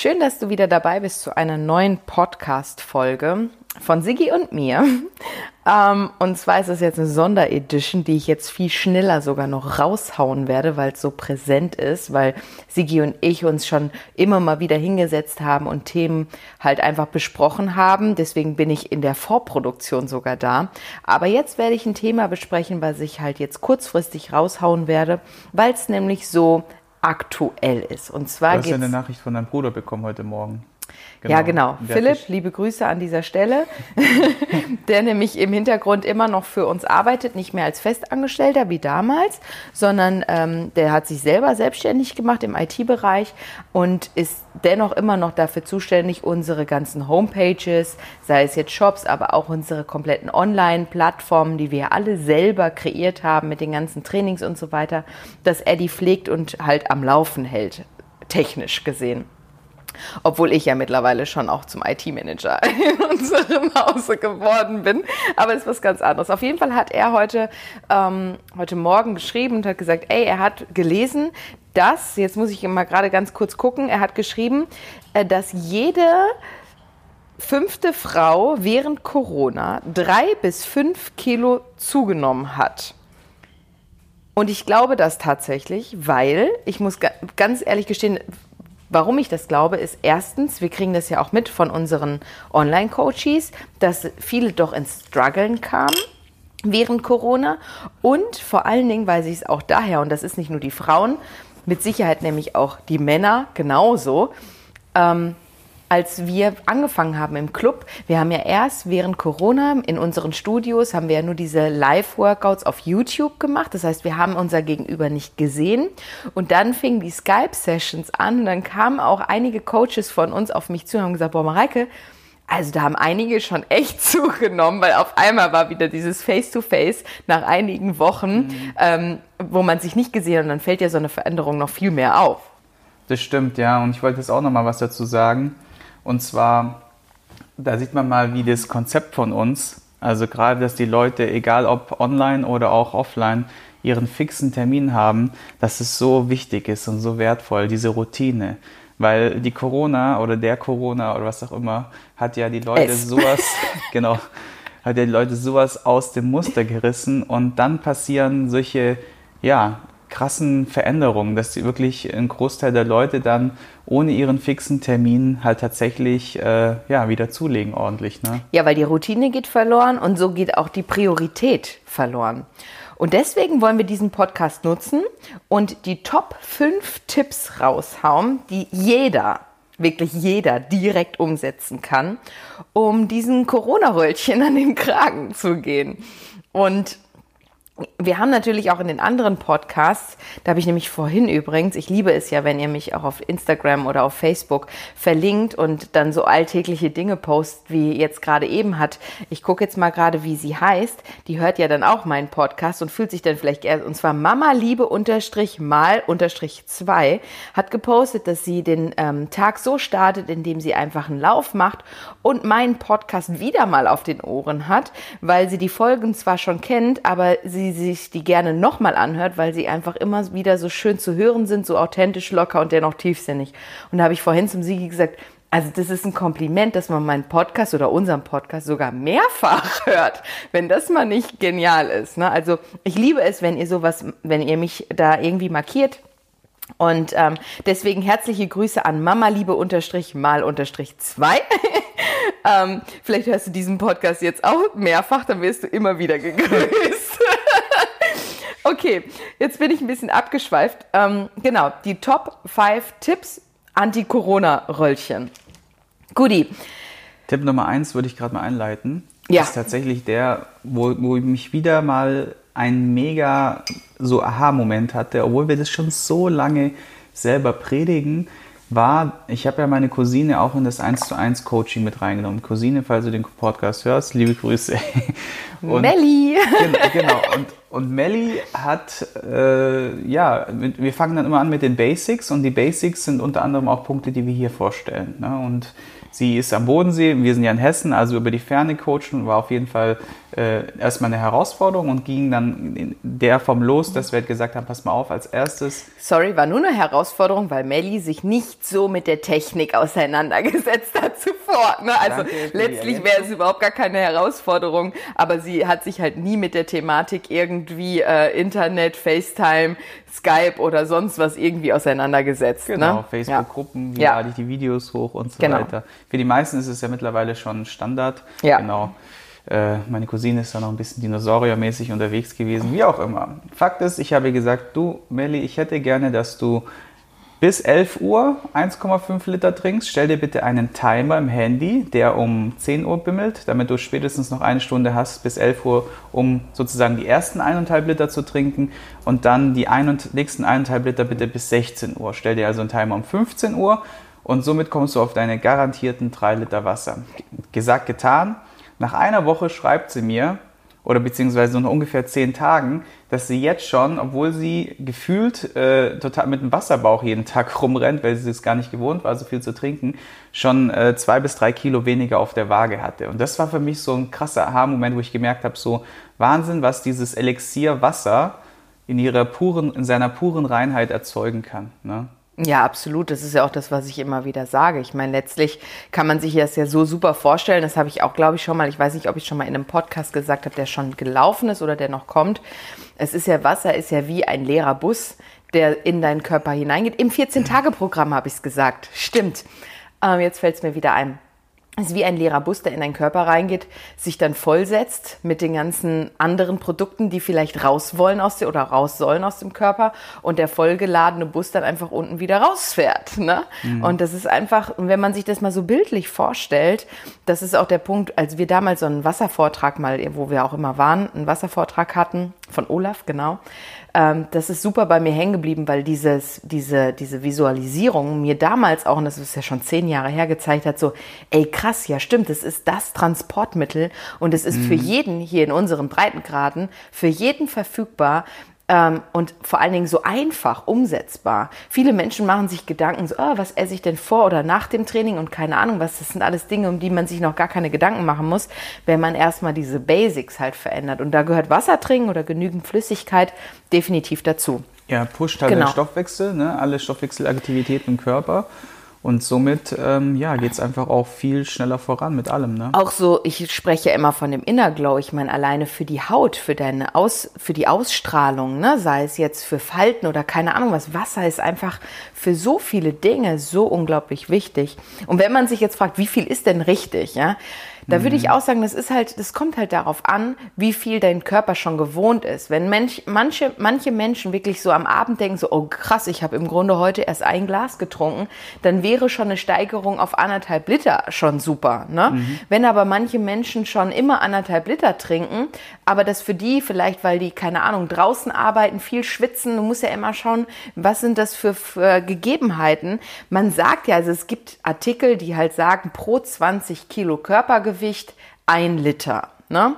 Schön, dass du wieder dabei bist zu einer neuen Podcast-Folge von Siggi und mir. Ähm, und zwar ist es jetzt eine Sonderedition, die ich jetzt viel schneller sogar noch raushauen werde, weil es so präsent ist, weil Siggi und ich uns schon immer mal wieder hingesetzt haben und Themen halt einfach besprochen haben. Deswegen bin ich in der Vorproduktion sogar da. Aber jetzt werde ich ein Thema besprechen, was ich halt jetzt kurzfristig raushauen werde, weil es nämlich so aktuell ist. Und zwar du hast ja eine Nachricht von deinem Bruder bekommen heute Morgen. Genau. Ja, genau. Philipp, liebe Grüße an dieser Stelle, der nämlich im Hintergrund immer noch für uns arbeitet, nicht mehr als Festangestellter wie damals, sondern ähm, der hat sich selber selbstständig gemacht im IT-Bereich und ist dennoch immer noch dafür zuständig, unsere ganzen Homepages, sei es jetzt Shops, aber auch unsere kompletten Online-Plattformen, die wir alle selber kreiert haben mit den ganzen Trainings und so weiter, dass er die pflegt und halt am Laufen hält, technisch gesehen. Obwohl ich ja mittlerweile schon auch zum IT-Manager in unserem Hause geworden bin. Aber das ist was ganz anderes. Auf jeden Fall hat er heute, ähm, heute Morgen geschrieben und hat gesagt, ey, er hat gelesen, dass, jetzt muss ich mal gerade ganz kurz gucken, er hat geschrieben, äh, dass jede fünfte Frau während Corona drei bis fünf Kilo zugenommen hat. Und ich glaube das tatsächlich, weil, ich muss ganz ehrlich gestehen, Warum ich das glaube, ist erstens, wir kriegen das ja auch mit von unseren Online-Coaches, dass viele doch ins Struggeln kamen während Corona. Und vor allen Dingen, weil sie es auch daher, und das ist nicht nur die Frauen, mit Sicherheit nämlich auch die Männer genauso, ähm, als wir angefangen haben im Club, wir haben ja erst während Corona in unseren Studios haben wir ja nur diese Live-Workouts auf YouTube gemacht. Das heißt, wir haben unser Gegenüber nicht gesehen. Und dann fingen die Skype-Sessions an und dann kamen auch einige Coaches von uns auf mich zu und haben gesagt, boah, Mareike, also da haben einige schon echt zugenommen, weil auf einmal war wieder dieses Face-to-Face -face nach einigen Wochen, mhm. ähm, wo man sich nicht gesehen hat und dann fällt ja so eine Veränderung noch viel mehr auf. Das stimmt, ja. Und ich wollte jetzt auch noch mal was dazu sagen. Und zwar, da sieht man mal, wie das Konzept von uns, also gerade, dass die Leute, egal ob online oder auch offline, ihren fixen Termin haben, dass es so wichtig ist und so wertvoll, diese Routine. Weil die Corona oder der Corona oder was auch immer hat ja die Leute es. sowas, genau, hat ja die Leute sowas aus dem Muster gerissen und dann passieren solche, ja, krassen Veränderungen, dass die wirklich ein Großteil der Leute dann ohne ihren fixen Termin halt tatsächlich äh, ja, wieder zulegen ordentlich. Ne? Ja, weil die Routine geht verloren und so geht auch die Priorität verloren. Und deswegen wollen wir diesen Podcast nutzen und die Top 5 Tipps raushauen, die jeder, wirklich jeder direkt umsetzen kann, um diesen Corona-Röllchen an den Kragen zu gehen. Und wir haben natürlich auch in den anderen Podcasts, da habe ich nämlich vorhin übrigens, ich liebe es ja, wenn ihr mich auch auf Instagram oder auf Facebook verlinkt und dann so alltägliche Dinge post, wie jetzt gerade eben hat. Ich gucke jetzt mal gerade, wie sie heißt. Die hört ja dann auch meinen Podcast und fühlt sich dann vielleicht eher, und zwar Mama Liebe unterstrich mal unterstrich zwei, hat gepostet, dass sie den ähm, Tag so startet, indem sie einfach einen Lauf macht und meinen Podcast wieder mal auf den Ohren hat, weil sie die Folgen zwar schon kennt, aber sie sie sich die gerne nochmal anhört, weil sie einfach immer wieder so schön zu hören sind, so authentisch, locker und dennoch tiefsinnig. Und da habe ich vorhin zum Siegi gesagt, also das ist ein Kompliment, dass man meinen Podcast oder unseren Podcast sogar mehrfach hört, wenn das mal nicht genial ist. Ne? Also ich liebe es, wenn ihr sowas, wenn ihr mich da irgendwie markiert. Und ähm, deswegen herzliche Grüße an Mama Liebe unterstrich mal unterstrich zwei. ähm, vielleicht hörst du diesen Podcast jetzt auch mehrfach, dann wirst du immer wieder gegrüßt. Okay, jetzt bin ich ein bisschen abgeschweift. Ähm, genau, die Top 5 Tipps Anti-Corona-Röllchen. Guti. Tipp Nummer 1 würde ich gerade mal einleiten. Ja. Ist tatsächlich der, wo, wo ich mich wieder mal ein mega so Aha-Moment hatte, obwohl wir das schon so lange selber predigen, war, ich habe ja meine Cousine auch in das 1 zu 1 Coaching mit reingenommen. Cousine, falls du den Podcast hörst, liebe Grüße. Und, Melli! Genau, genau. Und, und Melli hat, äh, ja, wir fangen dann immer an mit den Basics und die Basics sind unter anderem auch Punkte, die wir hier vorstellen. Ne? Und Sie ist am Bodensee, wir sind ja in Hessen, also über die Ferne coachen, war auf jeden Fall äh, erstmal eine Herausforderung und ging dann in der vom los, dass wir halt gesagt haben, pass mal auf, als erstes. Sorry, war nur eine Herausforderung, weil Melli sich nicht so mit der Technik auseinandergesetzt hat zuvor. Ne? Also letztlich wäre es überhaupt gar keine Herausforderung, aber sie hat sich halt nie mit der Thematik irgendwie äh, Internet, FaceTime, Skype oder sonst was irgendwie auseinandergesetzt. Ne? Genau, ne? Facebook-Gruppen, wie ja. lade ich die Videos hoch und so genau. weiter. Für die meisten ist es ja mittlerweile schon Standard. Ja. Genau. Äh, meine Cousine ist da noch ein bisschen dinosauriermäßig unterwegs gewesen, wie auch immer. Fakt ist, ich habe gesagt, du, Melli, ich hätte gerne, dass du bis 11 Uhr 1,5 Liter trinkst. Stell dir bitte einen Timer im Handy, der um 10 Uhr bimmelt, damit du spätestens noch eine Stunde hast bis 11 Uhr, um sozusagen die ersten 1,5 Liter zu trinken und dann die ein und, nächsten 1,5 Liter bitte bis 16 Uhr. Stell dir also einen Timer um 15 Uhr und somit kommst du auf deine garantierten 3 Liter Wasser. Gesagt, getan. Nach einer Woche schreibt sie mir, oder beziehungsweise so nach ungefähr zehn Tagen, dass sie jetzt schon, obwohl sie gefühlt äh, total mit einem Wasserbauch jeden Tag rumrennt, weil sie es gar nicht gewohnt war, so viel zu trinken, schon äh, zwei bis drei Kilo weniger auf der Waage hatte. Und das war für mich so ein krasser Aha-Moment, wo ich gemerkt habe, so Wahnsinn, was dieses Elixier Wasser in ihrer puren, in seiner puren Reinheit erzeugen kann. Ne? Ja, absolut. Das ist ja auch das, was ich immer wieder sage. Ich meine, letztlich kann man sich das ja so super vorstellen. Das habe ich auch, glaube ich, schon mal. Ich weiß nicht, ob ich schon mal in einem Podcast gesagt habe, der schon gelaufen ist oder der noch kommt. Es ist ja Wasser, ist ja wie ein leerer Bus, der in deinen Körper hineingeht. Im 14-Tage-Programm habe ich es gesagt. Stimmt. Ähm, jetzt fällt es mir wieder ein. Es ist wie ein leerer Bus, der in deinen Körper reingeht, sich dann vollsetzt mit den ganzen anderen Produkten, die vielleicht raus wollen aus dir oder raus sollen aus dem Körper und der vollgeladene Bus dann einfach unten wieder rausfährt. Ne? Mhm. Und das ist einfach, wenn man sich das mal so bildlich vorstellt, das ist auch der Punkt, als wir damals so einen Wasservortrag mal, wo wir auch immer waren, einen Wasservortrag hatten, von Olaf, genau, ähm, das ist super bei mir hängen geblieben, weil dieses, diese, diese Visualisierung mir damals auch, und das ist ja schon zehn Jahre her, gezeigt hat, so, ey krass, ja stimmt, es ist das Transportmittel und es ist mhm. für jeden hier in unseren Breitengraden, für jeden verfügbar, ähm, und vor allen Dingen so einfach umsetzbar. Viele Menschen machen sich Gedanken, so, oh, was esse ich denn vor oder nach dem Training und keine Ahnung was. Das sind alles Dinge, um die man sich noch gar keine Gedanken machen muss, wenn man erstmal diese Basics halt verändert. Und da gehört Wasser trinken oder genügend Flüssigkeit definitiv dazu. Ja, pusht halt genau. den Stoffwechsel, ne? alle Stoffwechselaktivitäten im Körper. Und somit ähm, ja, geht es einfach auch viel schneller voran mit allem. Ne? Auch so, ich spreche immer von dem Inner Glow. Ich meine, alleine für die Haut, für deine Aus, für die Ausstrahlung, ne? sei es jetzt für Falten oder keine Ahnung was. Wasser ist einfach für so viele Dinge so unglaublich wichtig. Und wenn man sich jetzt fragt, wie viel ist denn richtig, ja? Da würde ich mhm. auch sagen, das ist halt, das kommt halt darauf an, wie viel dein Körper schon gewohnt ist. Wenn Mensch, manche, manche Menschen wirklich so am Abend denken, so, oh krass, ich habe im Grunde heute erst ein Glas getrunken, dann wäre schon eine Steigerung auf anderthalb Liter schon super. Ne? Mhm. Wenn aber manche Menschen schon immer anderthalb Liter trinken, aber das für die vielleicht, weil die, keine Ahnung, draußen arbeiten, viel schwitzen, du musst ja immer schauen, was sind das für, für Gegebenheiten. Man sagt ja, also es gibt Artikel, die halt sagen, pro 20 Kilo Körpergewicht Körpergewicht ein Liter. Ne?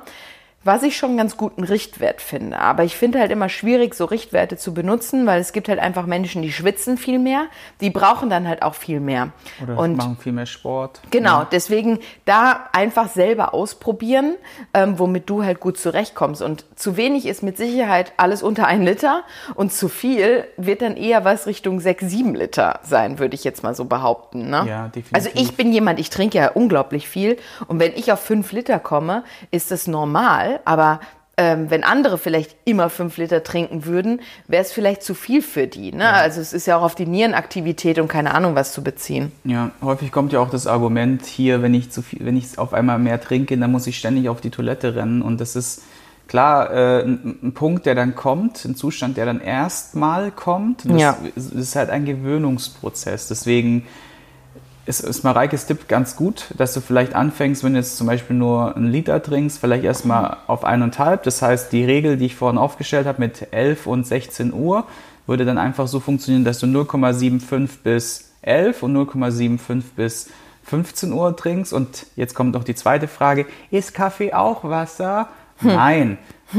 Was ich schon einen ganz guten Richtwert finde. Aber ich finde halt immer schwierig, so Richtwerte zu benutzen, weil es gibt halt einfach Menschen, die schwitzen viel mehr, die brauchen dann halt auch viel mehr. Oder und machen viel mehr Sport. Genau, ja. deswegen da einfach selber ausprobieren, ähm, womit du halt gut zurechtkommst. Und zu wenig ist mit Sicherheit alles unter ein Liter und zu viel wird dann eher was Richtung sechs, sieben Liter sein, würde ich jetzt mal so behaupten. Ne? Ja, definitiv. Also ich bin jemand, ich trinke ja unglaublich viel und wenn ich auf fünf Liter komme, ist das normal aber ähm, wenn andere vielleicht immer fünf Liter trinken würden, wäre es vielleicht zu viel für die. Ne? Ja. Also es ist ja auch auf die Nierenaktivität und keine Ahnung was zu beziehen. Ja, häufig kommt ja auch das Argument hier, wenn ich zu viel, wenn ich auf einmal mehr trinke, dann muss ich ständig auf die Toilette rennen und das ist klar äh, ein, ein, Punkt, der dann kommt, ein Zustand, der dann erstmal kommt. Das, ja. das ist halt ein Gewöhnungsprozess. Deswegen ist, ist Mareikes Tipp ganz gut, dass du vielleicht anfängst, wenn du jetzt zum Beispiel nur einen Liter trinkst, vielleicht erstmal auf eineinhalb. Das heißt, die Regel, die ich vorhin aufgestellt habe mit 11 und 16 Uhr, würde dann einfach so funktionieren, dass du 0,75 bis 11 und 0,75 bis 15 Uhr trinkst. Und jetzt kommt noch die zweite Frage, ist Kaffee auch Wasser? Hm. Nein,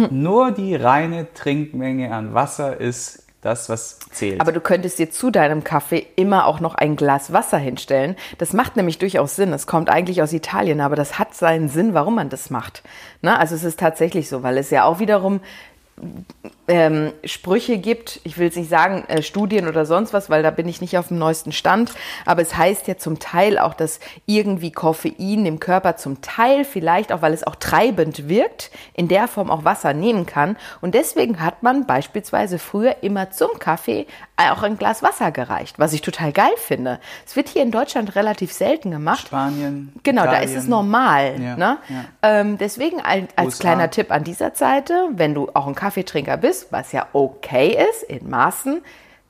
nur die reine Trinkmenge an Wasser ist das, was zählt. Aber du könntest dir zu deinem Kaffee immer auch noch ein Glas Wasser hinstellen. Das macht nämlich durchaus Sinn. Es kommt eigentlich aus Italien, aber das hat seinen Sinn, warum man das macht. Na, also es ist tatsächlich so, weil es ja auch wiederum ähm, Sprüche gibt, ich will es nicht sagen, äh, Studien oder sonst was, weil da bin ich nicht auf dem neuesten Stand, aber es heißt ja zum Teil auch, dass irgendwie Koffein im Körper zum Teil vielleicht auch, weil es auch treibend wirkt, in der Form auch Wasser nehmen kann. Und deswegen hat man beispielsweise früher immer zum Kaffee auch ein Glas Wasser gereicht, was ich total geil finde. Es wird hier in Deutschland relativ selten gemacht. Spanien. Genau, Italien. da ist es normal. Ja, ne? ja. Ähm, deswegen als, als kleiner Tipp an dieser Seite, wenn du auch ein Kaffeetrinker bist, was ja okay ist, in Maßen,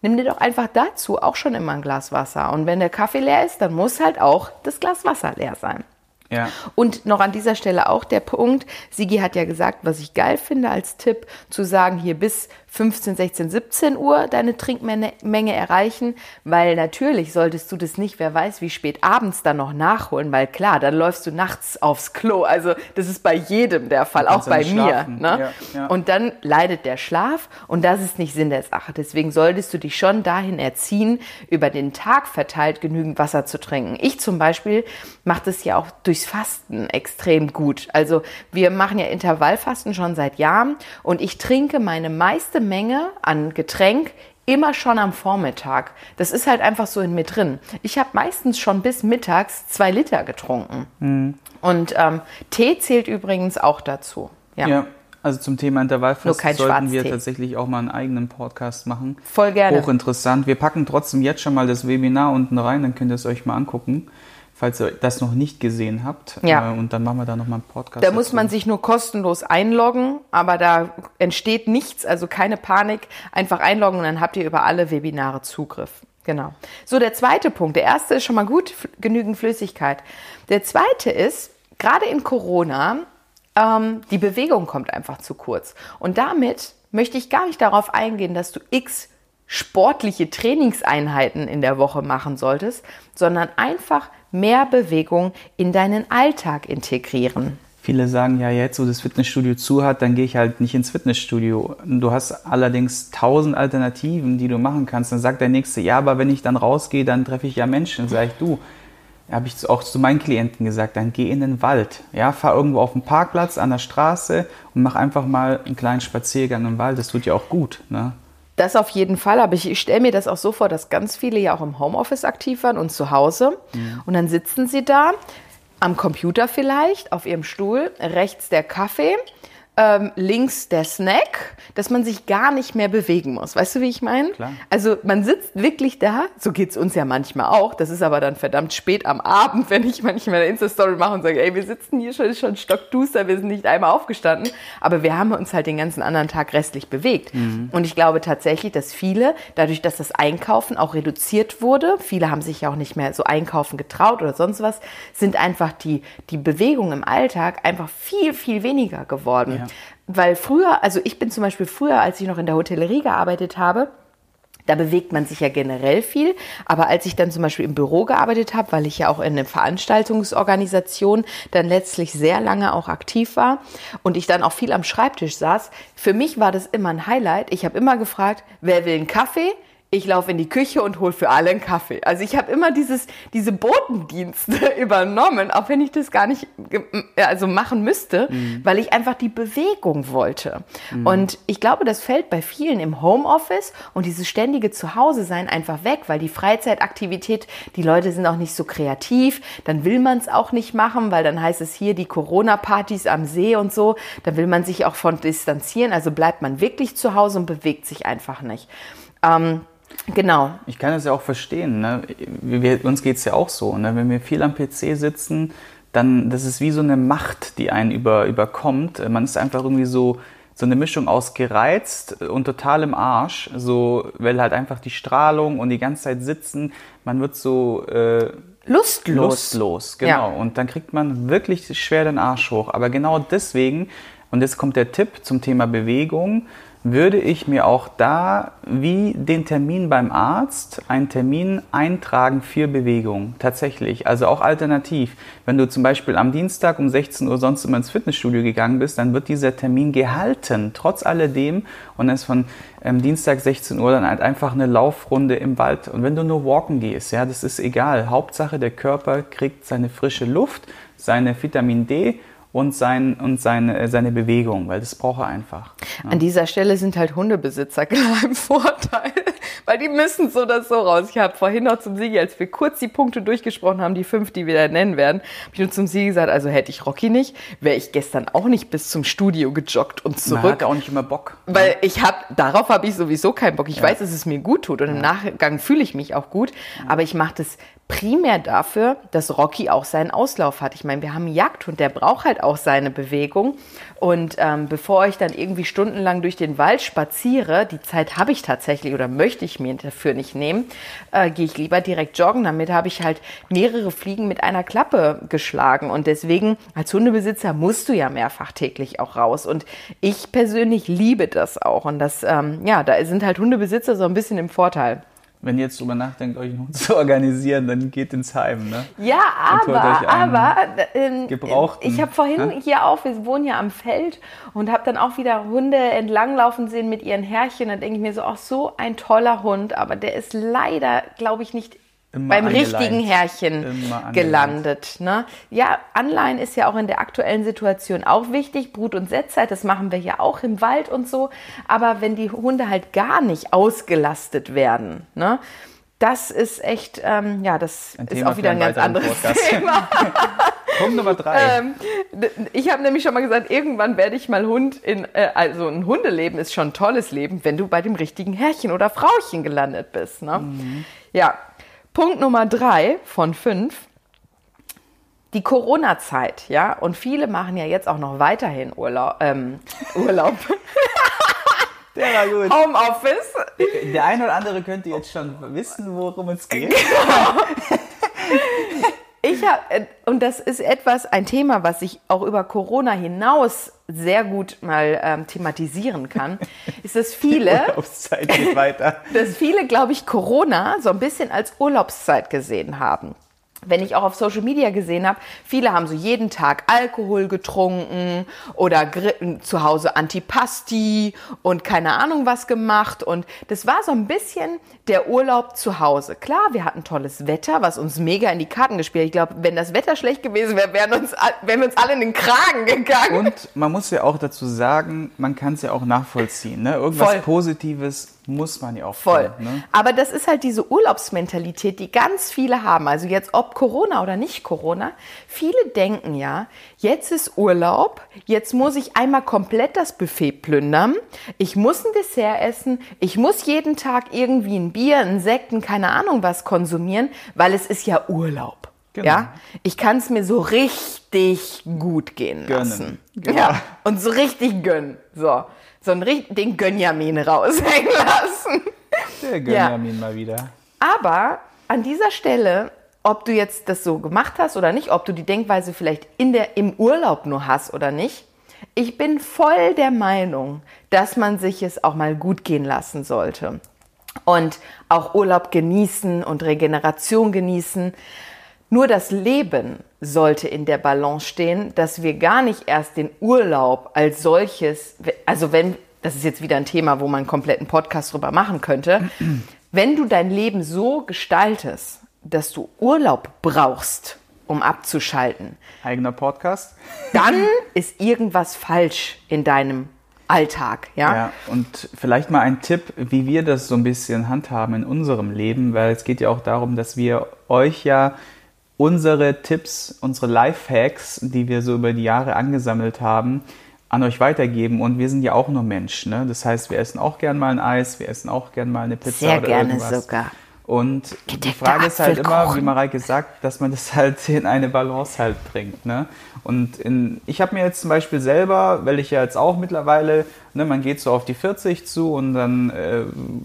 nimm dir doch einfach dazu auch schon immer ein Glas Wasser. Und wenn der Kaffee leer ist, dann muss halt auch das Glas Wasser leer sein. Ja. Und noch an dieser Stelle auch der Punkt, Sigi hat ja gesagt, was ich geil finde als Tipp, zu sagen, hier bis 15, 16, 17 Uhr deine Trinkmenge erreichen, weil natürlich solltest du das nicht, wer weiß, wie spät abends dann noch nachholen, weil klar, dann läufst du nachts aufs Klo. Also das ist bei jedem der Fall, auch bei mir. Ne? Ja, ja. Und dann leidet der Schlaf und das ist nicht Sinn der Sache. Deswegen solltest du dich schon dahin erziehen, über den Tag verteilt genügend Wasser zu trinken. Ich zum Beispiel mache das ja auch durchs Fasten extrem gut. Also wir machen ja Intervallfasten schon seit Jahren und ich trinke meine meiste Menge an Getränk immer schon am Vormittag. Das ist halt einfach so in mir drin. Ich habe meistens schon bis mittags zwei Liter getrunken. Mhm. Und ähm, Tee zählt übrigens auch dazu. Ja. ja. Also zum Thema Intervallfasten sollten wir tatsächlich auch mal einen eigenen Podcast machen. Voll gerne. Hochinteressant. Wir packen trotzdem jetzt schon mal das Webinar unten rein, dann könnt ihr es euch mal angucken falls ihr das noch nicht gesehen habt. Ja. Äh, und dann machen wir da nochmal einen Podcast. Da dazu. muss man sich nur kostenlos einloggen, aber da entsteht nichts, also keine Panik. Einfach einloggen und dann habt ihr über alle Webinare Zugriff. Genau. So, der zweite Punkt. Der erste ist schon mal gut, genügend Flüssigkeit. Der zweite ist, gerade in Corona, ähm, die Bewegung kommt einfach zu kurz. Und damit möchte ich gar nicht darauf eingehen, dass du x sportliche Trainingseinheiten in der Woche machen solltest, sondern einfach mehr Bewegung in deinen Alltag integrieren. Viele sagen ja jetzt, wo das Fitnessstudio zu hat, dann gehe ich halt nicht ins Fitnessstudio. Du hast allerdings tausend Alternativen, die du machen kannst. Dann sagt der Nächste, ja, aber wenn ich dann rausgehe, dann treffe ich ja Menschen. Sag ich, du, habe ich auch zu meinen Klienten gesagt, dann geh in den Wald. Ja, fahr irgendwo auf den Parkplatz an der Straße und mach einfach mal einen kleinen Spaziergang im Wald. Das tut ja auch gut. Ne? Das auf jeden Fall, aber ich, ich stelle mir das auch so vor, dass ganz viele ja auch im Homeoffice aktiv waren und zu Hause. Mhm. Und dann sitzen sie da am Computer vielleicht, auf ihrem Stuhl, rechts der Kaffee ähm, links der Snack, dass man sich gar nicht mehr bewegen muss. Weißt du, wie ich meine? Also man sitzt wirklich da, so geht es uns ja manchmal auch, das ist aber dann verdammt spät am Abend, wenn ich manchmal eine Insta-Story mache und sage, ey, wir sitzen hier schon, schon stockduster, wir sind nicht einmal aufgestanden, aber wir haben uns halt den ganzen anderen Tag restlich bewegt. Mhm. Und ich glaube tatsächlich, dass viele, dadurch, dass das Einkaufen auch reduziert wurde, viele haben sich ja auch nicht mehr so einkaufen getraut oder sonst was, sind einfach die, die Bewegung im Alltag einfach viel, viel weniger geworden. Ja. Weil früher, also ich bin zum Beispiel früher, als ich noch in der Hotellerie gearbeitet habe, da bewegt man sich ja generell viel. Aber als ich dann zum Beispiel im Büro gearbeitet habe, weil ich ja auch in einer Veranstaltungsorganisation dann letztlich sehr lange auch aktiv war und ich dann auch viel am Schreibtisch saß, für mich war das immer ein Highlight. Ich habe immer gefragt, wer will einen Kaffee? Ich laufe in die Küche und hole für alle einen Kaffee. Also ich habe immer dieses, diese Botendienste übernommen, auch wenn ich das gar nicht also machen müsste, mhm. weil ich einfach die Bewegung wollte. Mhm. Und ich glaube, das fällt bei vielen im Homeoffice und dieses ständige Zuhause sein einfach weg, weil die Freizeitaktivität, die Leute sind auch nicht so kreativ, dann will man es auch nicht machen, weil dann heißt es hier die Corona-Partys am See und so, da will man sich auch von distanzieren, also bleibt man wirklich zu Hause und bewegt sich einfach nicht. Ähm, Genau. Ich kann das ja auch verstehen. Ne? Wir, uns geht es ja auch so. Ne? Wenn wir viel am PC sitzen, dann das ist wie so eine Macht, die einen über, überkommt. Man ist einfach irgendwie so, so eine Mischung aus gereizt und total im Arsch. So, weil halt einfach die Strahlung und die ganze Zeit sitzen, man wird so äh, lustlos. Lustlos, genau. Ja. Und dann kriegt man wirklich schwer den Arsch hoch. Aber genau deswegen, und jetzt kommt der Tipp zum Thema Bewegung, würde ich mir auch da wie den Termin beim Arzt einen Termin eintragen für Bewegung. Tatsächlich. Also auch alternativ. Wenn du zum Beispiel am Dienstag um 16 Uhr sonst immer ins Fitnessstudio gegangen bist, dann wird dieser Termin gehalten, trotz alledem. Und dann ist von ähm, Dienstag 16 Uhr dann halt einfach eine Laufrunde im Wald. Und wenn du nur walken gehst, ja, das ist egal. Hauptsache, der Körper kriegt seine frische Luft, seine Vitamin D und, sein, und seine, äh, seine Bewegung, weil das braucht er einfach. Ja. An dieser Stelle sind halt Hundebesitzer klar im Vorteil, weil die müssen so oder so raus. Ich habe vorhin noch zum Siegi, als wir kurz die Punkte durchgesprochen haben, die fünf, die wir da nennen werden, habe ich nur zum Siegi gesagt, also hätte ich Rocky nicht, wäre ich gestern auch nicht bis zum Studio gejoggt und zurück. Man hat auch nicht immer Bock. Weil ich habe, darauf habe ich sowieso keinen Bock. Ich ja. weiß, dass es mir gut tut und im Nachgang fühle ich mich auch gut, aber ich mache das primär dafür, dass Rocky auch seinen Auslauf hat. Ich meine, wir haben einen Jagdhund, der braucht halt auch seine Bewegung. Und ähm, bevor ich dann irgendwie stundenlang durch den Wald spaziere, die Zeit habe ich tatsächlich oder möchte ich mir dafür nicht nehmen, äh, gehe ich lieber direkt joggen. Damit habe ich halt mehrere Fliegen mit einer Klappe geschlagen. Und deswegen, als Hundebesitzer musst du ja mehrfach täglich auch raus. Und ich persönlich liebe das auch. Und das, ähm, ja, da sind halt Hundebesitzer so ein bisschen im Vorteil wenn ihr jetzt drüber nachdenkt, euch einen Hund zu organisieren, dann geht ins Heim, ne? Ja, aber, aber ähm, ich habe vorhin ne? hier auch, wir wohnen ja am Feld und habe dann auch wieder Hunde entlanglaufen sehen mit ihren Herrchen. Dann denke ich mir so, ach so ein toller Hund, aber der ist leider, glaube ich, nicht Immer beim richtigen Härchen gelandet. Ne? Ja, Anleihen ist ja auch in der aktuellen Situation auch wichtig. Brut- und Setzzeit, das machen wir ja auch im Wald und so. Aber wenn die Hunde halt gar nicht ausgelastet werden, ne? das ist echt, ähm, ja, das ein ist Thema auch wieder ein ganz anderes Podcast. Thema. Punkt Nummer drei. Ähm, ich habe nämlich schon mal gesagt, irgendwann werde ich mal Hund in, äh, also ein Hundeleben ist schon ein tolles Leben, wenn du bei dem richtigen Herrchen oder Frauchen gelandet bist. Ne? Mhm. Ja, Punkt Nummer drei von fünf. Die Corona-Zeit, ja, und viele machen ja jetzt auch noch weiterhin Urlaub. Ähm, Urlaub. Der war gut. Homeoffice. Der ein oder andere könnte jetzt schon wissen, worum es geht. Genau. Ich habe, äh, und das ist etwas, ein Thema, was ich auch über Corona hinaus sehr gut mal ähm, thematisieren kann, ist, dass viele, geht weiter. dass viele, glaube ich, Corona so ein bisschen als Urlaubszeit gesehen haben wenn ich auch auf Social Media gesehen habe, viele haben so jeden Tag Alkohol getrunken oder zu Hause Antipasti und keine Ahnung was gemacht. Und das war so ein bisschen der Urlaub zu Hause. Klar, wir hatten tolles Wetter, was uns mega in die Karten gespielt. Ich glaube, wenn das Wetter schlecht gewesen wäre, wären, uns, wären wir uns alle in den Kragen gegangen. Und man muss ja auch dazu sagen, man kann es ja auch nachvollziehen. Ne? Irgendwas Voll. Positives muss man ja auch voll. Finden, ne? Aber das ist halt diese Urlaubsmentalität, die ganz viele haben. Also jetzt ob Corona oder nicht Corona, viele denken ja, jetzt ist Urlaub, jetzt muss ich einmal komplett das Buffet plündern, ich muss ein Dessert essen, ich muss jeden Tag irgendwie ein Bier, ein Sekten, keine Ahnung was konsumieren, weil es ist ja Urlaub. Genau. Ja, ich kann es mir so richtig gut gehen gönnen. lassen. Genau. Ja, und so richtig gönnen. So so einen, den Gönjamin raushängen lassen. Der Gönjamin ja. mal wieder. Aber an dieser Stelle, ob du jetzt das so gemacht hast oder nicht, ob du die Denkweise vielleicht in der, im Urlaub nur hast oder nicht, ich bin voll der Meinung, dass man sich es auch mal gut gehen lassen sollte. Und auch Urlaub genießen und Regeneration genießen. Nur das Leben sollte in der Balance stehen, dass wir gar nicht erst den Urlaub als solches, also wenn, das ist jetzt wieder ein Thema, wo man einen kompletten Podcast drüber machen könnte, wenn du dein Leben so gestaltest, dass du Urlaub brauchst, um abzuschalten. Eigener Podcast. Dann ist irgendwas falsch in deinem Alltag, ja? Ja, und vielleicht mal ein Tipp, wie wir das so ein bisschen handhaben in unserem Leben, weil es geht ja auch darum, dass wir euch ja unsere Tipps, unsere Lifehacks, die wir so über die Jahre angesammelt haben, an euch weitergeben. Und wir sind ja auch nur Menschen. Ne? Das heißt, wir essen auch gern mal ein Eis, wir essen auch gern mal eine Pizza Sehr oder gerne irgendwas. sogar. Und die Frage ist halt immer, wie Mareike sagt, dass man das halt in eine Balance halt bringt. Ne? Und in, ich habe mir jetzt zum Beispiel selber, weil ich ja jetzt auch mittlerweile, ne, man geht so auf die 40 zu und dann äh,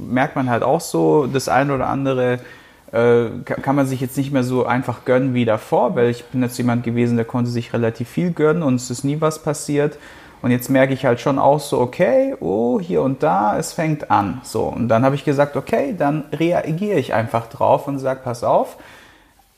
merkt man halt auch so das ein oder andere kann man sich jetzt nicht mehr so einfach gönnen wie davor, weil ich bin jetzt jemand gewesen, der konnte sich relativ viel gönnen und es ist nie was passiert. Und jetzt merke ich halt schon auch so, okay, oh, hier und da, es fängt an. So, und dann habe ich gesagt, okay, dann reagiere ich einfach drauf und sage, pass auf,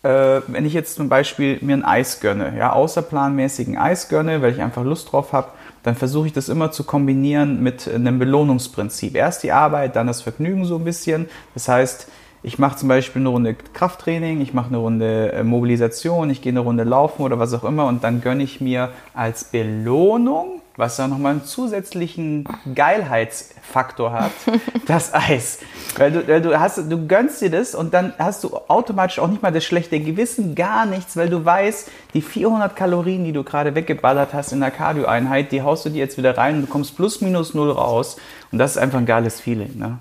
äh, wenn ich jetzt zum Beispiel mir ein Eis gönne, ja, außerplanmäßigen Eis gönne, weil ich einfach Lust drauf habe, dann versuche ich das immer zu kombinieren mit einem Belohnungsprinzip. Erst die Arbeit, dann das Vergnügen so ein bisschen. Das heißt, ich mache zum Beispiel eine Runde Krafttraining, ich mache eine Runde äh, Mobilisation, ich gehe eine Runde laufen oder was auch immer und dann gönne ich mir als Belohnung was da nochmal einen zusätzlichen Geilheitsfaktor hat, das Eis. Weil du, weil du, hast, du gönnst dir das und dann hast du automatisch auch nicht mal das schlechte Gewissen, gar nichts, weil du weißt, die 400 Kalorien, die du gerade weggeballert hast in der Cardio-Einheit, die haust du dir jetzt wieder rein und du kommst plus minus null raus. Und das ist einfach ein geiles Feeling. Ne?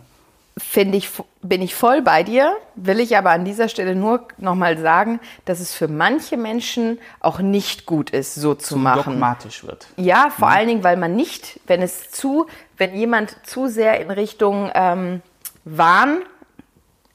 Finde ich, bin ich voll bei dir, will ich aber an dieser Stelle nur nochmal sagen, dass es für manche Menschen auch nicht gut ist, so zu, zu machen. dogmatisch wird. Ja, vor mhm. allen Dingen, weil man nicht, wenn es zu, wenn jemand zu sehr in Richtung ähm, Wahn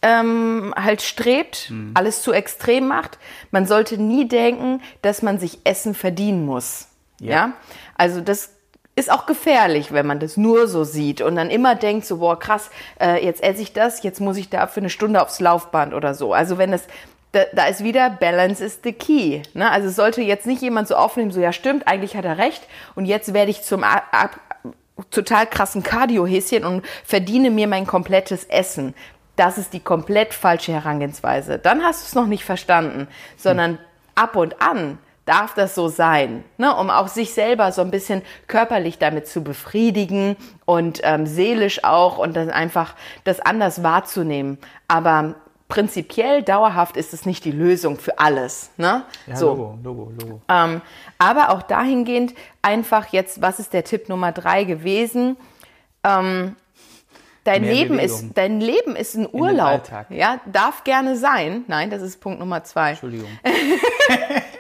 ähm, halt strebt, mhm. alles zu extrem macht, man sollte nie denken, dass man sich Essen verdienen muss. Ja. ja? Also das ist auch gefährlich, wenn man das nur so sieht und dann immer denkt so, boah, krass, äh, jetzt esse ich das, jetzt muss ich da für eine Stunde aufs Laufband oder so. Also wenn es, da, da ist wieder Balance is the key. Ne? Also es sollte jetzt nicht jemand so aufnehmen, so ja stimmt, eigentlich hat er recht und jetzt werde ich zum ab, ab, total krassen Cardio-Häschen und verdiene mir mein komplettes Essen. Das ist die komplett falsche Herangehensweise. Dann hast du es noch nicht verstanden, sondern hm. ab und an darf das so sein, ne? um auch sich selber so ein bisschen körperlich damit zu befriedigen und ähm, seelisch auch und dann einfach das anders wahrzunehmen. Aber prinzipiell dauerhaft ist es nicht die Lösung für alles. Ne? Ja, so. Logo, Logo, Logo. Ähm, aber auch dahingehend einfach jetzt, was ist der Tipp Nummer drei gewesen? Ähm, Dein Leben, ist, dein Leben ist ein Urlaub. Ja, darf gerne sein. Nein, das ist Punkt Nummer zwei. Entschuldigung.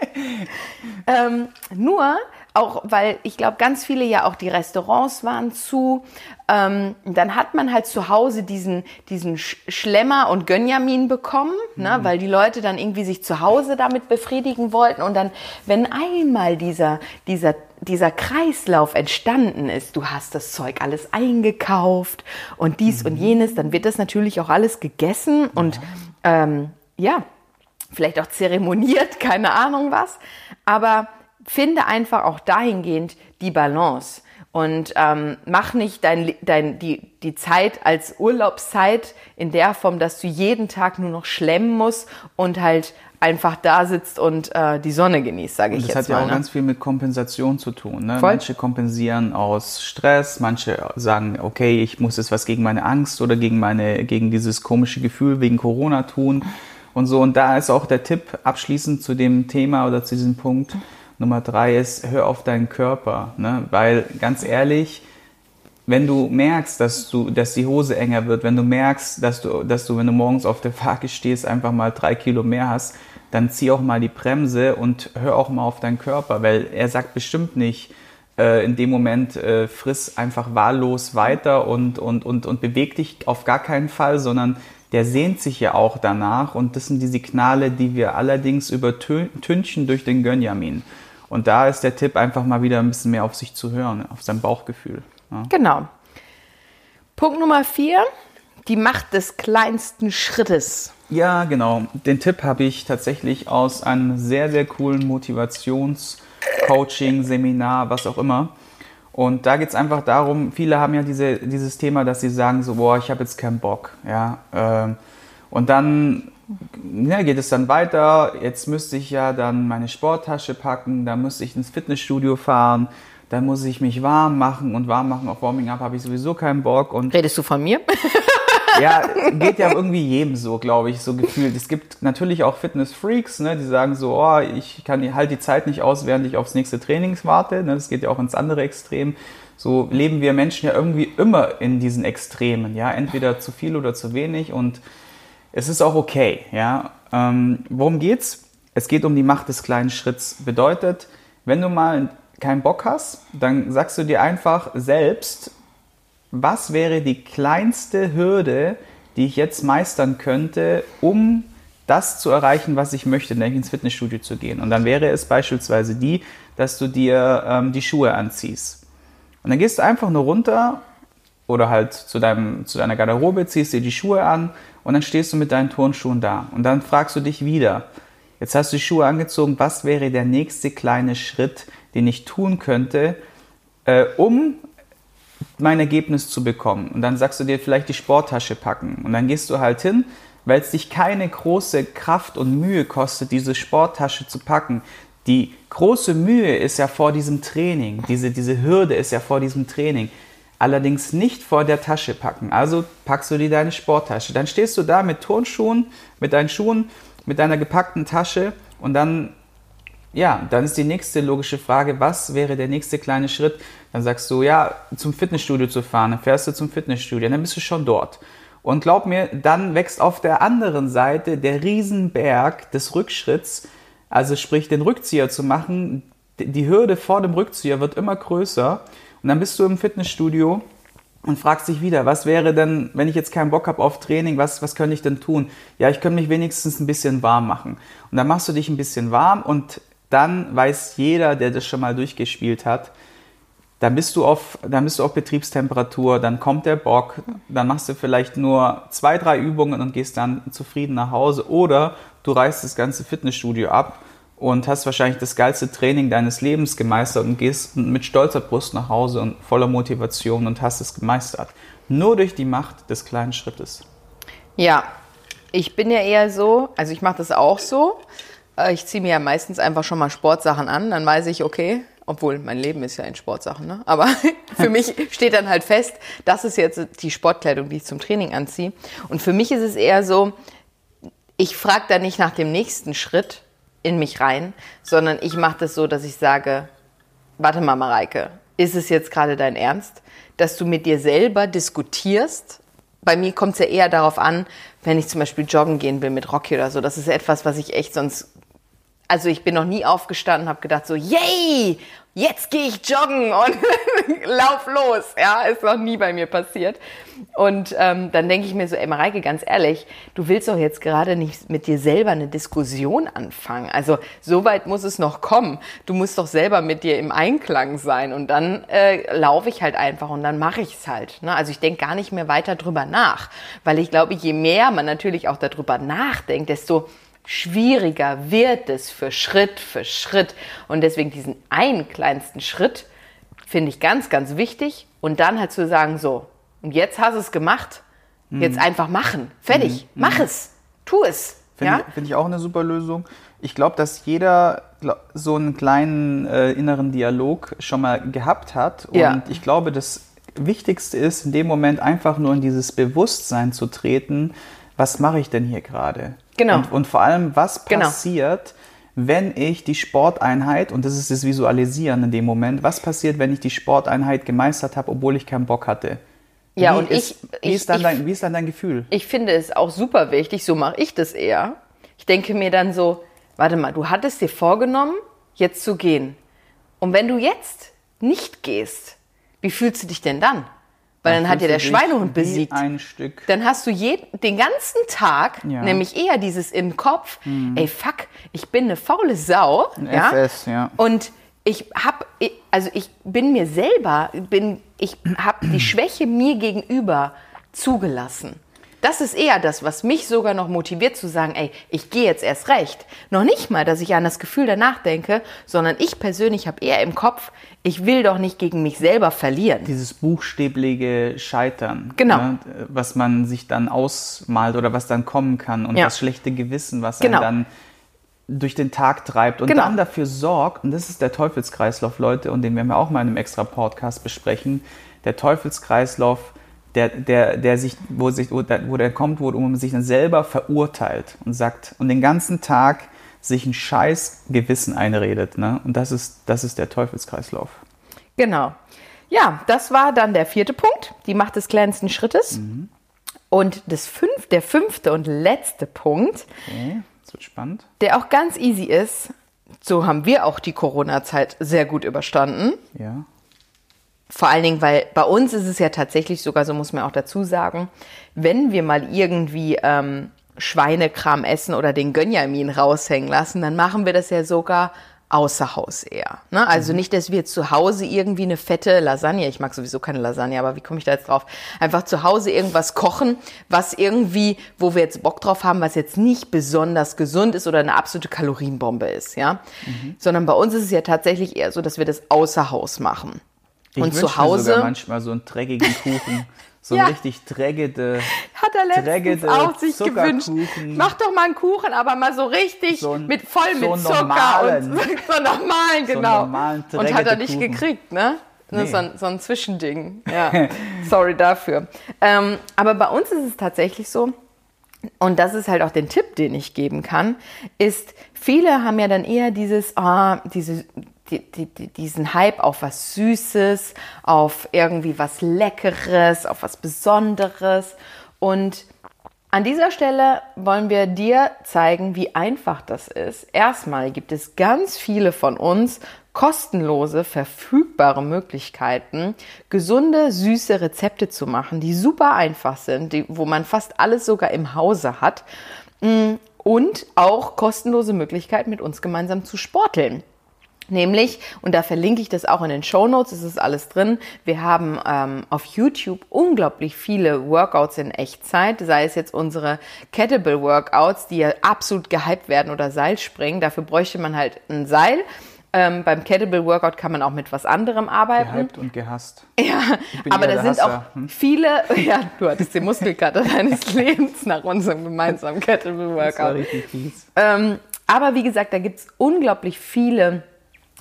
ähm, nur, auch weil ich glaube, ganz viele ja auch die Restaurants waren zu. Ähm, dann hat man halt zu Hause diesen, diesen Schlemmer und Gönjamin bekommen, ne, mhm. ne, weil die Leute dann irgendwie sich zu Hause damit befriedigen wollten. Und dann, wenn einmal dieser, dieser, dieser Kreislauf entstanden ist, du hast das Zeug alles eingekauft und dies mhm. und jenes, dann wird das natürlich auch alles gegessen und ähm, ja, vielleicht auch zeremoniert, keine Ahnung was. Aber finde einfach auch dahingehend die Balance und ähm, mach nicht dein, dein, die, die Zeit als Urlaubszeit in der Form, dass du jeden Tag nur noch schlemmen musst und halt einfach da sitzt und äh, die Sonne genießt, sage ich jetzt mal. Das hat ja auch ne? ganz viel mit Kompensation zu tun. Ne? Manche kompensieren aus Stress, manche sagen, okay, ich muss jetzt was gegen meine Angst oder gegen meine gegen dieses komische Gefühl wegen Corona tun und so. Und da ist auch der Tipp abschließend zu dem Thema oder zu diesem Punkt Nummer drei ist, hör auf deinen Körper. Ne? Weil ganz ehrlich, wenn du merkst, dass du, dass die Hose enger wird, wenn du merkst, dass du, dass du, wenn du morgens auf der Waage stehst, einfach mal drei Kilo mehr hast, dann zieh auch mal die Bremse und hör auch mal auf deinen Körper, weil er sagt bestimmt nicht, äh, in dem Moment äh, friss einfach wahllos weiter und, und, und, und beweg dich auf gar keinen Fall, sondern der sehnt sich ja auch danach und das sind die Signale, die wir allerdings übertünchen durch den Gönjamin. Und da ist der Tipp, einfach mal wieder ein bisschen mehr auf sich zu hören, auf sein Bauchgefühl. Ja. Genau. Punkt Nummer vier, die Macht des kleinsten Schrittes. Ja, genau. Den Tipp habe ich tatsächlich aus einem sehr, sehr coolen Motivations-Coaching, Seminar, was auch immer. Und da geht es einfach darum, viele haben ja diese, dieses Thema, dass sie sagen so, boah, ich habe jetzt keinen Bock. Ja, ähm, und dann ja, geht es dann weiter. Jetzt müsste ich ja dann meine Sporttasche packen, dann müsste ich ins Fitnessstudio fahren, dann muss ich mich warm machen und warm machen auf Warming Up habe ich sowieso keinen Bock. Und Redest du von mir? ja, geht ja irgendwie jedem so, glaube ich, so gefühlt. Es gibt natürlich auch Fitness-Freaks, ne, die sagen so, oh, ich kann halt die Zeit nicht aus, während ich aufs nächste Training warte. Ne, das geht ja auch ins andere Extrem. So leben wir Menschen ja irgendwie immer in diesen Extremen, ja, entweder zu viel oder zu wenig und es ist auch okay. Ja? Ähm, worum geht's? Es geht um die Macht des kleinen Schritts. Bedeutet, wenn du mal keinen Bock hast, dann sagst du dir einfach selbst, was wäre die kleinste Hürde, die ich jetzt meistern könnte, um das zu erreichen, was ich möchte, nämlich ins Fitnessstudio zu gehen. Und dann wäre es beispielsweise die, dass du dir ähm, die Schuhe anziehst. Und dann gehst du einfach nur runter oder halt zu, deinem, zu deiner Garderobe, ziehst dir die Schuhe an und dann stehst du mit deinen Turnschuhen da. Und dann fragst du dich wieder, jetzt hast du die Schuhe angezogen, was wäre der nächste kleine Schritt, den ich tun könnte, äh, um mein Ergebnis zu bekommen. Und dann sagst du dir vielleicht die Sporttasche packen. Und dann gehst du halt hin, weil es dich keine große Kraft und Mühe kostet, diese Sporttasche zu packen. Die große Mühe ist ja vor diesem Training. Diese, diese Hürde ist ja vor diesem Training. Allerdings nicht vor der Tasche packen. Also packst du dir deine Sporttasche. Dann stehst du da mit Turnschuhen, mit deinen Schuhen, mit deiner gepackten Tasche und dann ja, dann ist die nächste logische Frage, was wäre der nächste kleine Schritt? Dann sagst du, ja, zum Fitnessstudio zu fahren, dann fährst du zum Fitnessstudio, dann bist du schon dort. Und glaub mir, dann wächst auf der anderen Seite der Riesenberg des Rückschritts, also sprich den Rückzieher zu machen. Die Hürde vor dem Rückzieher wird immer größer. Und dann bist du im Fitnessstudio und fragst dich wieder, was wäre denn, wenn ich jetzt keinen Bock habe auf Training, was, was könnte ich denn tun? Ja, ich könnte mich wenigstens ein bisschen warm machen. Und dann machst du dich ein bisschen warm und dann weiß jeder, der das schon mal durchgespielt hat, dann bist du auf, dann bist du auf Betriebstemperatur, dann kommt der Bock, dann machst du vielleicht nur zwei, drei Übungen und gehst dann zufrieden nach Hause oder du reißt das ganze Fitnessstudio ab und hast wahrscheinlich das geilste Training deines Lebens gemeistert und gehst mit stolzer Brust nach Hause und voller Motivation und hast es gemeistert. Nur durch die Macht des kleinen Schrittes. Ja, ich bin ja eher so, also ich mache das auch so. Äh, ich ziehe mir ja meistens einfach schon mal Sportsachen an, dann weiß ich, okay, obwohl mein Leben ist ja in Sportsachen, ne? aber für mich steht dann halt fest, das ist jetzt die Sportkleidung, die ich zum Training anziehe. Und für mich ist es eher so, ich frage da nicht nach dem nächsten Schritt in mich rein, sondern ich mache das so, dass ich sage, warte mal, Mareike, ist es jetzt gerade dein Ernst, dass du mit dir selber diskutierst? Bei mir kommt es ja eher darauf an, wenn ich zum Beispiel joggen gehen will mit Rocky oder so. Das ist etwas, was ich echt sonst also ich bin noch nie aufgestanden, habe gedacht so, yay, jetzt gehe ich joggen und lauf los. Ja, ist noch nie bei mir passiert. Und ähm, dann denke ich mir so, ey Mareike, ganz ehrlich, du willst doch jetzt gerade nicht mit dir selber eine Diskussion anfangen. Also so weit muss es noch kommen. Du musst doch selber mit dir im Einklang sein. Und dann äh, laufe ich halt einfach und dann mache ich es halt. Ne? Also ich denke gar nicht mehr weiter drüber nach. Weil ich glaube, je mehr man natürlich auch darüber nachdenkt, desto schwieriger wird es für Schritt für Schritt. Und deswegen diesen einen kleinsten Schritt finde ich ganz, ganz wichtig. Und dann halt zu sagen, so, und jetzt hast du es gemacht, jetzt mhm. einfach machen. Fertig, mhm. mach es, tu es. Finde ja? ich, find ich auch eine super Lösung. Ich glaube, dass jeder so einen kleinen äh, inneren Dialog schon mal gehabt hat. Und ja. ich glaube, das Wichtigste ist, in dem Moment einfach nur in dieses Bewusstsein zu treten, was mache ich denn hier gerade? Genau. Und, und, vor allem, was genau. passiert, genau. wenn ich die Sporteinheit, und das ist das Visualisieren in dem Moment, was passiert, wenn ich die Sporteinheit gemeistert habe, obwohl ich keinen Bock hatte? Ja, wie und ist, ich, wie, ist dann ich, dein, wie ist dann dein Gefühl? Ich finde es auch super wichtig, so mache ich das eher. Ich denke mir dann so, warte mal, du hattest dir vorgenommen, jetzt zu gehen. Und wenn du jetzt nicht gehst, wie fühlst du dich denn dann? Weil dann, dann hat ja der Schweinehund besiegt. Ein Stück. Dann hast du jeden, den ganzen Tag ja. nämlich eher dieses im Kopf, mhm. ey fuck, ich bin eine faule Sau. Ein ja? FS, ja. Und ich hab, also ich bin mir selber, bin, ich habe die Schwäche mir gegenüber zugelassen. Das ist eher das, was mich sogar noch motiviert zu sagen, ey, ich gehe jetzt erst recht. Noch nicht mal, dass ich an das Gefühl danach denke, sondern ich persönlich habe eher im Kopf, ich will doch nicht gegen mich selber verlieren. Dieses buchstäbliche Scheitern. Genau. Ne, was man sich dann ausmalt oder was dann kommen kann und ja. das schlechte Gewissen, was genau. dann durch den Tag treibt und genau. dann dafür sorgt, und das ist der Teufelskreislauf, Leute, und den werden wir auch mal in einem extra Podcast besprechen, der Teufelskreislauf der, der, der sich, wo, sich, wo, der, wo der kommt, wo man sich dann selber verurteilt und sagt und den ganzen Tag sich ein scheiß Gewissen einredet. Ne? Und das ist, das ist der Teufelskreislauf. Genau. Ja, das war dann der vierte Punkt, die Macht des kleinsten Schrittes. Mhm. Und das fünf, der fünfte und letzte Punkt, okay, das wird spannend. der auch ganz easy ist, so haben wir auch die Corona-Zeit sehr gut überstanden. Ja. Vor allen Dingen, weil bei uns ist es ja tatsächlich sogar, so muss man auch dazu sagen, wenn wir mal irgendwie ähm, Schweinekram essen oder den Gönjamin raushängen lassen, dann machen wir das ja sogar außer Haus eher. Ne? Also mhm. nicht, dass wir zu Hause irgendwie eine fette Lasagne, ich mag sowieso keine Lasagne, aber wie komme ich da jetzt drauf? Einfach zu Hause irgendwas kochen, was irgendwie, wo wir jetzt Bock drauf haben, was jetzt nicht besonders gesund ist oder eine absolute Kalorienbombe ist, ja. Mhm. Sondern bei uns ist es ja tatsächlich eher so, dass wir das außer Haus machen. Ich und zu Hause. Mir sogar manchmal so einen dreckigen Kuchen. So ja. ein richtig dreckige, Hat er letztens auch sich gewünscht. Mach doch mal einen Kuchen, aber mal so richtig so ein, mit voll so mit Zucker normalen, und so normalen, genau. So normalen, und hat er nicht Kuchen. gekriegt, ne? Nee. So, ein, so ein Zwischending. Ja, sorry dafür. Ähm, aber bei uns ist es tatsächlich so, und das ist halt auch den Tipp, den ich geben kann, ist, viele haben ja dann eher dieses, ah, diese die, die, diesen Hype auf was Süßes, auf irgendwie was Leckeres, auf was Besonderes. Und an dieser Stelle wollen wir dir zeigen, wie einfach das ist. Erstmal gibt es ganz viele von uns kostenlose, verfügbare Möglichkeiten, gesunde, süße Rezepte zu machen, die super einfach sind, die, wo man fast alles sogar im Hause hat. Mm, und auch kostenlose Möglichkeiten, mit uns gemeinsam zu sporteln. Nämlich, und da verlinke ich das auch in den Show Notes, es ist alles drin, wir haben ähm, auf YouTube unglaublich viele Workouts in Echtzeit, sei es jetzt unsere Kettlebell Workouts, die ja absolut gehypt werden oder Seilspringen, dafür bräuchte man halt ein Seil. Ähm, beim Kettlebell Workout kann man auch mit was anderem arbeiten. Gehypt und gehasst. Ja, aber da sind auch hm? viele, ja, du hattest den Muskelkater deines Lebens nach unserem gemeinsamen Kettlebell Workout. Das war richtig fies. Ähm, aber wie gesagt, da gibt es unglaublich viele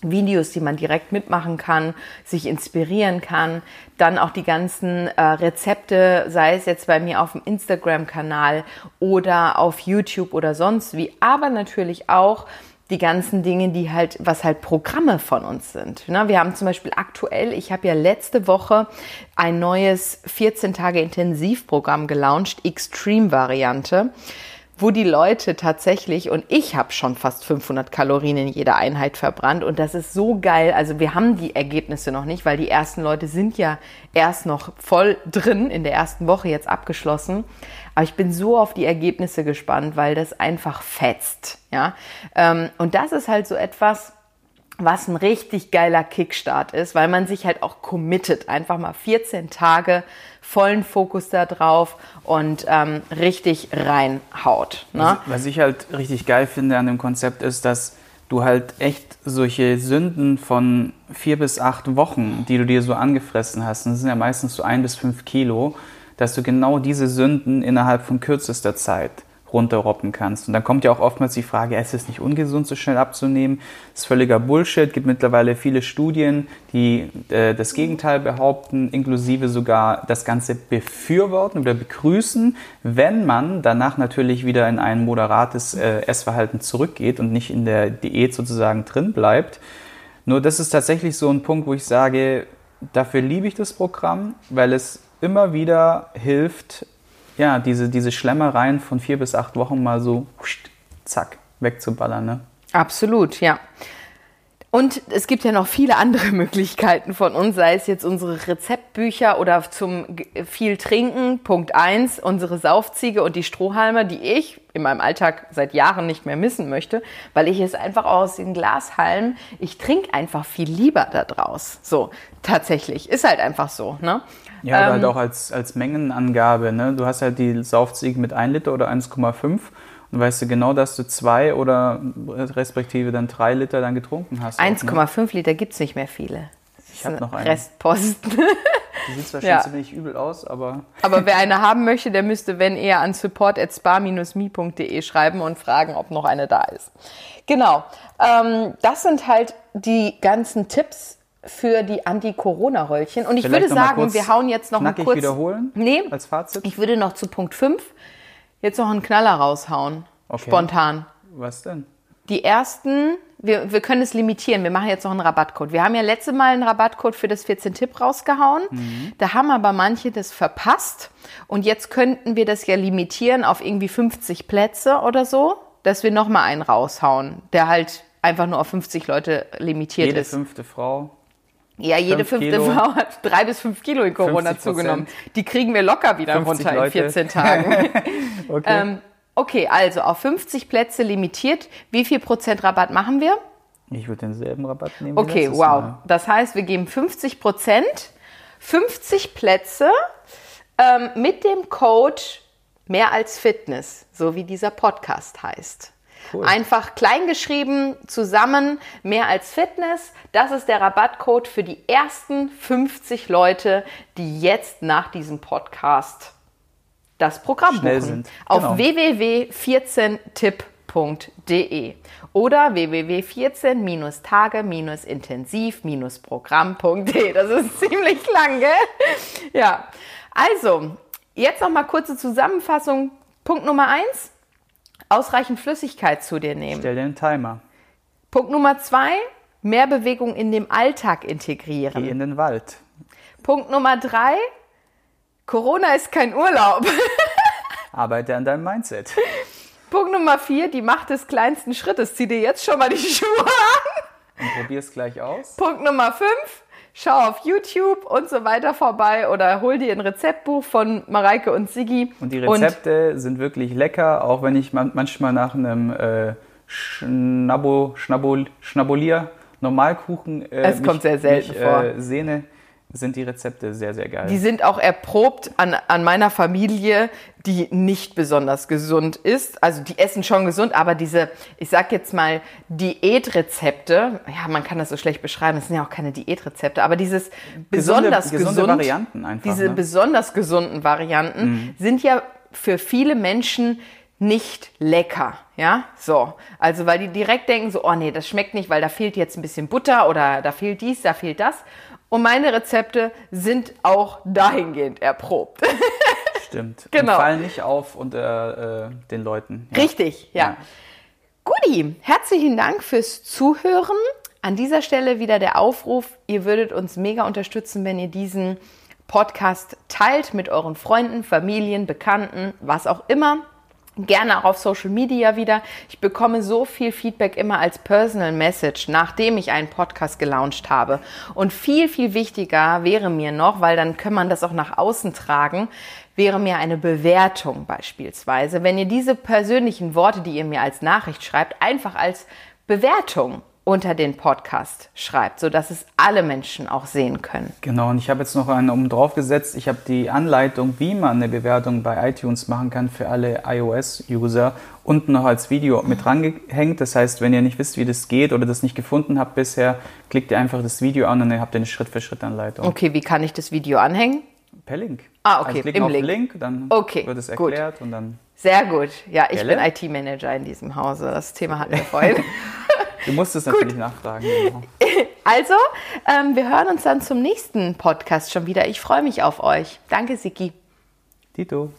Videos, die man direkt mitmachen kann, sich inspirieren kann. Dann auch die ganzen äh, Rezepte, sei es jetzt bei mir auf dem Instagram-Kanal oder auf YouTube oder sonst wie. Aber natürlich auch die ganzen Dinge, die halt, was halt Programme von uns sind. Ne? Wir haben zum Beispiel aktuell, ich habe ja letzte Woche ein neues 14 Tage Intensivprogramm gelauncht, Extreme-Variante wo die Leute tatsächlich, und ich habe schon fast 500 Kalorien in jeder Einheit verbrannt und das ist so geil. Also wir haben die Ergebnisse noch nicht, weil die ersten Leute sind ja erst noch voll drin, in der ersten Woche jetzt abgeschlossen. Aber ich bin so auf die Ergebnisse gespannt, weil das einfach fetzt. Ja? Ähm, und das ist halt so etwas, was ein richtig geiler Kickstart ist, weil man sich halt auch committet, einfach mal 14 Tage vollen Fokus da drauf und ähm, richtig reinhaut. Ne? Was, was ich halt richtig geil finde an dem Konzept ist, dass du halt echt solche Sünden von vier bis acht Wochen, die du dir so angefressen hast, das sind ja meistens so ein bis fünf Kilo, dass du genau diese Sünden innerhalb von kürzester Zeit runterroppen kannst. Und dann kommt ja auch oftmals die Frage, es ist nicht ungesund, so schnell abzunehmen. Das ist völliger Bullshit. Es gibt mittlerweile viele Studien, die äh, das Gegenteil behaupten, inklusive sogar das Ganze befürworten oder begrüßen, wenn man danach natürlich wieder in ein moderates äh, Essverhalten zurückgeht und nicht in der Diät sozusagen drin bleibt. Nur das ist tatsächlich so ein Punkt, wo ich sage, dafür liebe ich das Programm, weil es immer wieder hilft, ja, diese, diese Schlemmereien von vier bis acht Wochen mal so zack, wegzuballern. Ne? Absolut, ja. Und es gibt ja noch viele andere Möglichkeiten von uns, sei es jetzt unsere Rezeptbücher oder zum viel Trinken. Punkt eins unsere Saufziege und die Strohhalme, die ich in meinem Alltag seit Jahren nicht mehr missen möchte, weil ich es einfach aus den Glashalmen, ich trinke einfach viel lieber da draus. So, tatsächlich. Ist halt einfach so, ne? Ja, oder halt ähm, halt auch als, als Mengenangabe. Ne? Du hast halt die Saufziege mit 1 Liter oder 1,5 und weißt du genau, dass du zwei oder respektive dann drei Liter dann getrunken hast. 1,5 ne? Liter gibt es nicht mehr viele. Ich habe noch einen. Restposten. Die sieht zwar schon ja. ziemlich übel aus, aber. Aber wer eine haben möchte, der müsste, wenn eher an support.spa-me.de schreiben und fragen, ob noch eine da ist. Genau. Ähm, das sind halt die ganzen Tipps, für die Anti-Corona-Röllchen. Und ich Vielleicht würde sagen, wir hauen jetzt noch mal kurz. wiederholen? Nee, als Fazit. Ich würde noch zu Punkt 5 jetzt noch einen Knaller raushauen. Okay. Spontan. Was denn? Die ersten, wir, wir können es limitieren, wir machen jetzt noch einen Rabattcode. Wir haben ja letzte Mal einen Rabattcode für das 14-Tipp rausgehauen. Mhm. Da haben aber manche das verpasst. Und jetzt könnten wir das ja limitieren auf irgendwie 50 Plätze oder so, dass wir nochmal einen raushauen, der halt einfach nur auf 50 Leute limitiert Jede ist. Jede fünfte Frau ja, jede fünfte Kilo. Frau hat drei bis fünf Kilo in Corona zugenommen. Die kriegen wir locker wieder runter Leute. in 14 Tagen. okay. Ähm, okay, also auf 50 Plätze limitiert. Wie viel Prozent Rabatt machen wir? Ich würde denselben Rabatt nehmen. Okay, wow. Mal. Das heißt, wir geben 50 Prozent, 50 Plätze ähm, mit dem Code mehr als Fitness, so wie dieser Podcast heißt. Cool. Einfach kleingeschrieben zusammen, mehr als Fitness. Das ist der Rabattcode für die ersten 50 Leute, die jetzt nach diesem Podcast das Programm Schnell buchen. Sind. Auf genau. www.14tipp.de oder www.14-tage-intensiv-programm.de. Das ist ziemlich lang, gell? Ja. Also, jetzt noch mal kurze Zusammenfassung. Punkt Nummer eins ausreichend Flüssigkeit zu dir nehmen. Stell dir einen Timer. Punkt Nummer zwei, mehr Bewegung in dem Alltag integrieren. Geh in den Wald. Punkt Nummer drei, Corona ist kein Urlaub. Arbeite an deinem Mindset. Punkt Nummer vier, die Macht des kleinsten Schrittes. Zieh dir jetzt schon mal die Schuhe an. Und probier es gleich aus. Punkt Nummer fünf, schau auf YouTube und so weiter vorbei oder hol dir ein Rezeptbuch von Mareike und Sigi. Und die Rezepte und sind wirklich lecker, auch wenn ich manchmal nach einem äh, Schnabo, Schnabol, Schnabulier Normalkuchen äh, es kommt sehr selten mich, vor. Äh, sehne, sind die Rezepte sehr, sehr geil. Die sind auch erprobt an, an meiner Familie, die nicht besonders gesund ist. Also die essen schon gesund, aber diese, ich sag jetzt mal, Diätrezepte, ja, man kann das so schlecht beschreiben, es sind ja auch keine Diätrezepte, aber dieses besonders gesunde, gesunde gesund, Varianten einfach, diese ne? besonders gesunden Varianten mhm. sind ja für viele Menschen nicht lecker, ja, so. Also, weil die direkt denken so, oh nee, das schmeckt nicht, weil da fehlt jetzt ein bisschen Butter oder da fehlt dies, da fehlt das. Und meine Rezepte sind auch dahingehend erprobt. Stimmt. Genau. Und fallen nicht auf unter äh, den Leuten. Ja. Richtig, ja. ja. Guti, herzlichen Dank fürs Zuhören. An dieser Stelle wieder der Aufruf, ihr würdet uns mega unterstützen, wenn ihr diesen Podcast teilt mit euren Freunden, Familien, Bekannten, was auch immer gerne auch auf Social Media wieder. Ich bekomme so viel Feedback immer als Personal Message, nachdem ich einen Podcast gelauncht habe. Und viel, viel wichtiger wäre mir noch, weil dann kann man das auch nach außen tragen, wäre mir eine Bewertung beispielsweise. Wenn ihr diese persönlichen Worte, die ihr mir als Nachricht schreibt, einfach als Bewertung unter den Podcast schreibt, sodass es alle Menschen auch sehen können. Genau, und ich habe jetzt noch einen oben drauf gesetzt. Ich habe die Anleitung, wie man eine Bewertung bei iTunes machen kann für alle iOS-User, unten noch als Video mit drangehängt. Das heißt, wenn ihr nicht wisst, wie das geht oder das nicht gefunden habt bisher, klickt ihr einfach das Video an und dann habt ihr eine Schritt-für-Schritt-Anleitung. Okay, wie kann ich das Video anhängen? Per Link. Ah, okay, also im auf Link. Link, dann okay, wird es erklärt gut. und dann. Sehr gut. Ja, ich Gelle? bin IT-Manager in diesem Hause. Das Thema hatten wir vorhin. Du musst es natürlich nachfragen. Genau. Also, ähm, wir hören uns dann zum nächsten Podcast schon wieder. Ich freue mich auf euch. Danke, Siki. Tito.